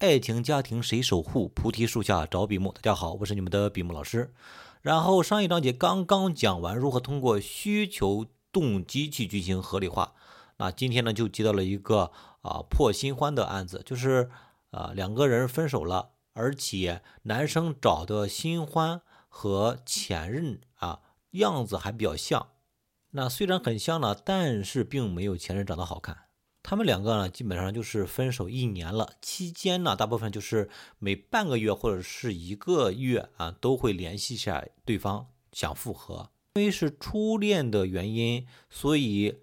爱情家庭谁守护？菩提树下找比目。大家好，我是你们的比目老师。然后上一章节刚刚讲完如何通过需求动机去进行合理化。那今天呢，就接到了一个啊破新欢的案子，就是啊两个人分手了，而且男生找的新欢和前任啊样子还比较像。那虽然很像呢，但是并没有前任长得好看。他们两个呢，基本上就是分手一年了，期间呢，大部分就是每半个月或者是一个月啊，都会联系一下对方，想复合。因为是初恋的原因，所以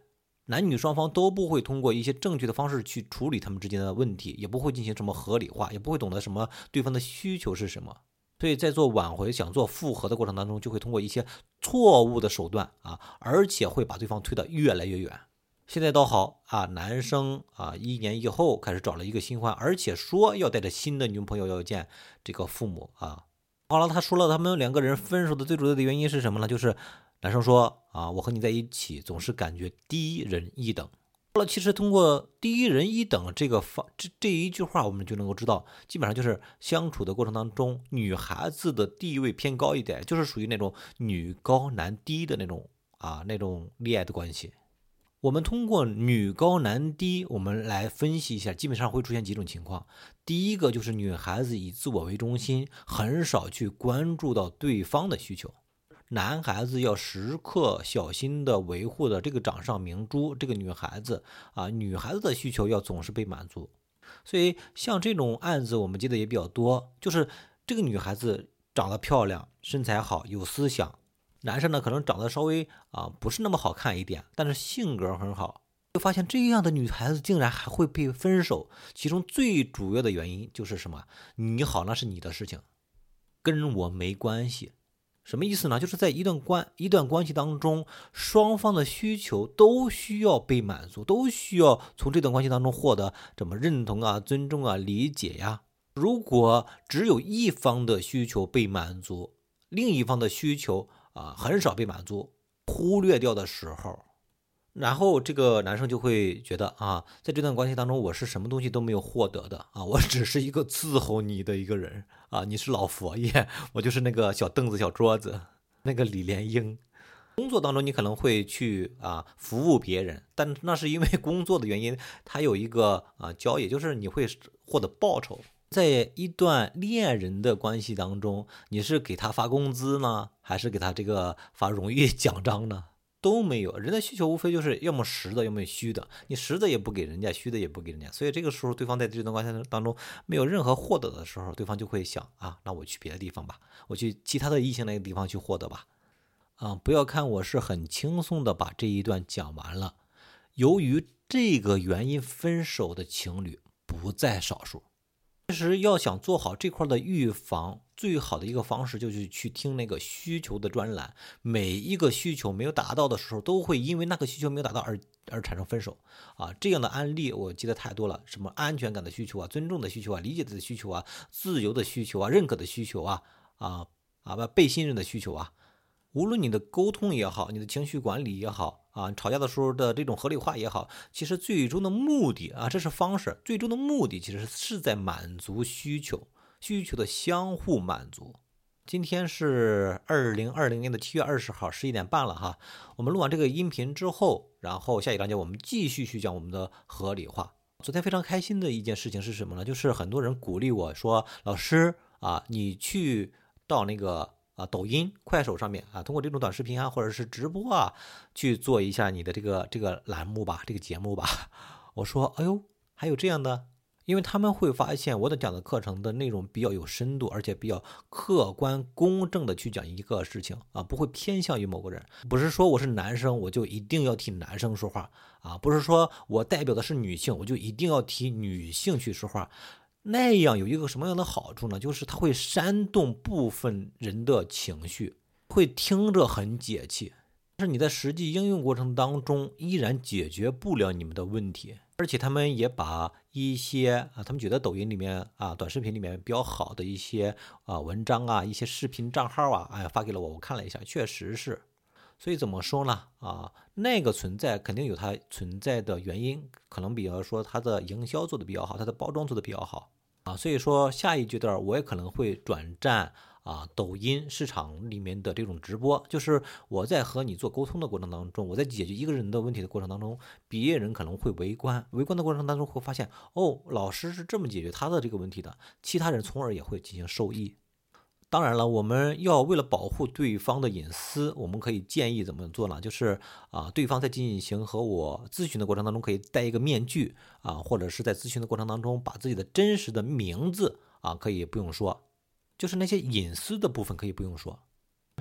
男女双方都不会通过一些正确的方式去处理他们之间的问题，也不会进行什么合理化，也不会懂得什么对方的需求是什么。所以在做挽回、想做复合的过程当中，就会通过一些错误的手段啊，而且会把对方推得越来越远。现在倒好啊，男生啊，一年以后开始找了一个新欢，而且说要带着新的女朋友要见这个父母啊。好了，他说了，他们两个人分手的最主要的原因是什么呢？就是男生说啊，我和你在一起总是感觉低人一等。好了，其实通过低人一等这个方这这一句话，我们就能够知道，基本上就是相处的过程当中，女孩子的地位偏高一点，就是属于那种女高男低的那种啊那种恋爱的关系。我们通过女高男低，我们来分析一下，基本上会出现几种情况。第一个就是女孩子以自我为中心，很少去关注到对方的需求。男孩子要时刻小心的维护的这个掌上明珠，这个女孩子啊，女孩子的需求要总是被满足。所以像这种案子，我们接的也比较多，就是这个女孩子长得漂亮，身材好，有思想，男生呢可能长得稍微啊不是那么好看一点，但是性格很好。就发现这样的女孩子竟然还会被分手，其中最主要的原因就是什么？你好那是你的事情，跟我没关系。什么意思呢？就是在一段关一段关系当中，双方的需求都需要被满足，都需要从这段关系当中获得什么认同啊、尊重啊、理解呀。如果只有一方的需求被满足，另一方的需求啊很少被满足，忽略掉的时候。然后这个男生就会觉得啊，在这段关系当中，我是什么东西都没有获得的啊，我只是一个伺候你的一个人啊，你是老佛爷，我就是那个小凳子、小桌子，那个李莲英。工作当中你可能会去啊服务别人，但那是因为工作的原因，他有一个啊交易，就是你会获得报酬。在一段恋人的关系当中，你是给他发工资呢，还是给他这个发荣誉奖章呢？都没有，人的需求无非就是要么实的，要么虚的。你实的也不给人家，虚的也不给人家，所以这个时候对方在这段关系当中没有任何获得的时候，对方就会想啊，那我去别的地方吧，我去其他的异性那个地方去获得吧。啊，不要看我是很轻松的把这一段讲完了，由于这个原因分手的情侣不在少数。其实要想做好这块的预防，最好的一个方式就是去听那个需求的专栏。每一个需求没有达到的时候，都会因为那个需求没有达到而而产生分手啊。这样的案例我记得太多了，什么安全感的需求啊、尊重的需求啊、理解的需求啊、自由的需求啊、认可的需求啊、啊啊被信任的需求啊。无论你的沟通也好，你的情绪管理也好。啊，吵架的时候的这种合理化也好，其实最终的目的啊，这是方式，最终的目的其实是在满足需求，需求的相互满足。今天是二零二零年的七月二十号十一点半了哈，我们录完这个音频之后，然后下一章节我们继续去讲我们的合理化。昨天非常开心的一件事情是什么呢？就是很多人鼓励我说，老师啊，你去到那个。啊，抖音、快手上面啊，通过这种短视频啊，或者是直播啊，去做一下你的这个这个栏目吧，这个节目吧。我说，哎呦，还有这样的，因为他们会发现我的讲的课程的内容比较有深度，而且比较客观公正的去讲一个事情啊，不会偏向于某个人。不是说我是男生，我就一定要替男生说话啊，不是说我代表的是女性，我就一定要替女性去说话。那样有一个什么样的好处呢？就是它会煽动部分人的情绪，会听着很解气，但是你在实际应用过程当中依然解决不了你们的问题。而且他们也把一些啊，他们觉得抖音里面啊、短视频里面比较好的一些啊文章啊、一些视频账号啊，哎发给了我，我看了一下，确实是。所以怎么说呢？啊，那个存在肯定有它存在的原因，可能比方说它的营销做的比较好，它的包装做的比较好。啊。所以说下一阶段我也可能会转战。啊，抖音市场里面的这种直播，就是我在和你做沟通的过程当中，我在解决一个人的问题的过程当中，别人可能会围观，围观的过程当中会发现，哦，老师是这么解决他的这个问题的，其他人从而也会进行受益。当然了，我们要为了保护对方的隐私，我们可以建议怎么做呢？就是啊，对方在进行和我咨询的过程当中，可以戴一个面具啊，或者是在咨询的过程当中，把自己的真实的名字啊，可以不用说。就是那些隐私的部分可以不用说，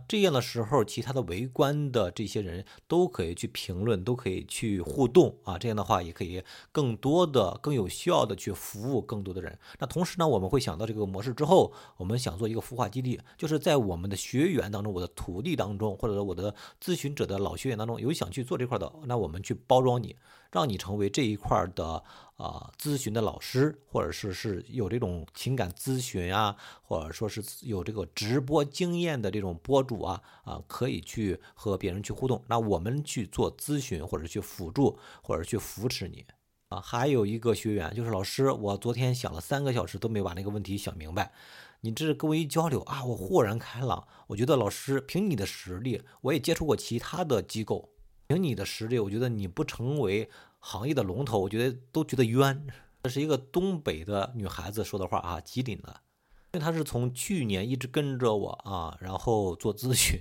这样的时候，其他的围观的这些人都可以去评论，都可以去互动啊。这样的话，也可以更多的、更有效的去服务更多的人。那同时呢，我们会想到这个模式之后，我们想做一个孵化基地，就是在我们的学员当中、我的徒弟当中，或者说我的咨询者的老学员当中，有想去做这块的，那我们去包装你，让你成为这一块的。啊，咨询的老师，或者是是有这种情感咨询啊，或者说是有这个直播经验的这种博主啊，啊，可以去和别人去互动。那我们去做咨询，或者去辅助，或者去扶持你啊。还有一个学员就是老师，我昨天想了三个小时都没把那个问题想明白，你这跟我一交流啊，我豁然开朗。我觉得老师凭你的实力，我也接触过其他的机构，凭你的实力，我觉得你不成为。行业的龙头，我觉得都觉得冤。这是一个东北的女孩子说的话啊，吉林的，因为她是从去年一直跟着我啊，然后做咨询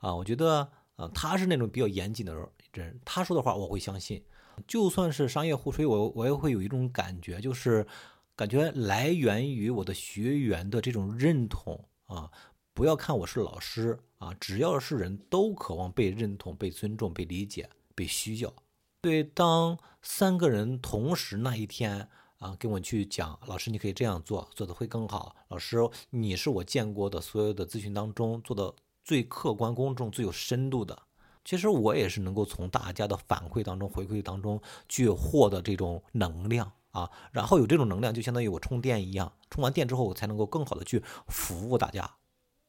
啊，我觉得啊，她是那种比较严谨的人，她说的话我会相信。就算是商业互吹，我我也会有一种感觉，就是感觉来源于我的学员的这种认同啊。不要看我是老师啊，只要是人都渴望被认同、被尊重、被理解、被需要。对，当三个人同时那一天啊，跟我去讲，老师你可以这样做，做的会更好。老师，你是我见过的所有的咨询当中做的最客观公正、最有深度的。其实我也是能够从大家的反馈当中、回馈当中去获得这种能量啊，然后有这种能量，就相当于我充电一样，充完电之后，我才能够更好的去服务大家。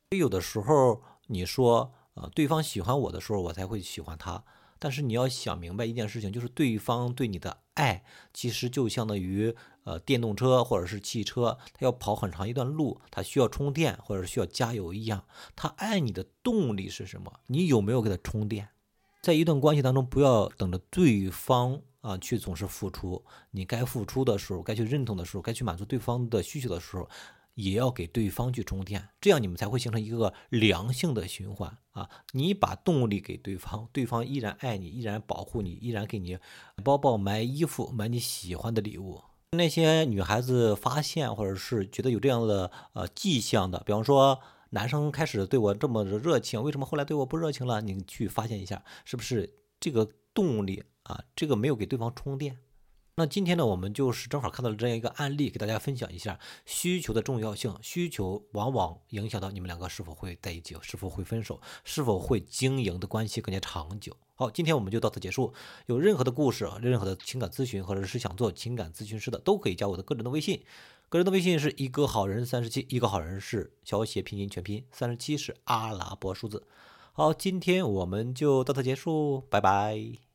有的时候你说，呃，对方喜欢我的时候，我才会喜欢他。但是你要想明白一件事情，就是对方对你的爱，其实就相当于呃电动车或者是汽车，它要跑很长一段路，它需要充电或者是需要加油一样。他爱你的动力是什么？你有没有给他充电？在一段关系当中，不要等着对方啊去总是付出，你该付出的时候，该去认同的时候，该去满足对方的需求的时候。也要给对方去充电，这样你们才会形成一个良性的循环啊！你把动力给对方，对方依然爱你，依然保护你，依然给你包包、买衣服、买你喜欢的礼物。那些女孩子发现或者是觉得有这样的呃迹象的，比方说男生开始对我这么热情，为什么后来对我不热情了？你去发现一下，是不是这个动力啊？这个没有给对方充电。那今天呢，我们就是正好看到了这样一个案例，给大家分享一下需求的重要性。需求往往影响到你们两个是否会在一起，是否会分手，是否会经营的关系更加长久。好，今天我们就到此结束。有任何的故事，任何的情感咨询，或者是想做情感咨询师的，都可以加我的个人的微信。个人的微信是一个好人三十七，一个好人是小写拼音全拼，三十七是阿拉伯数字。好，今天我们就到此结束，拜拜。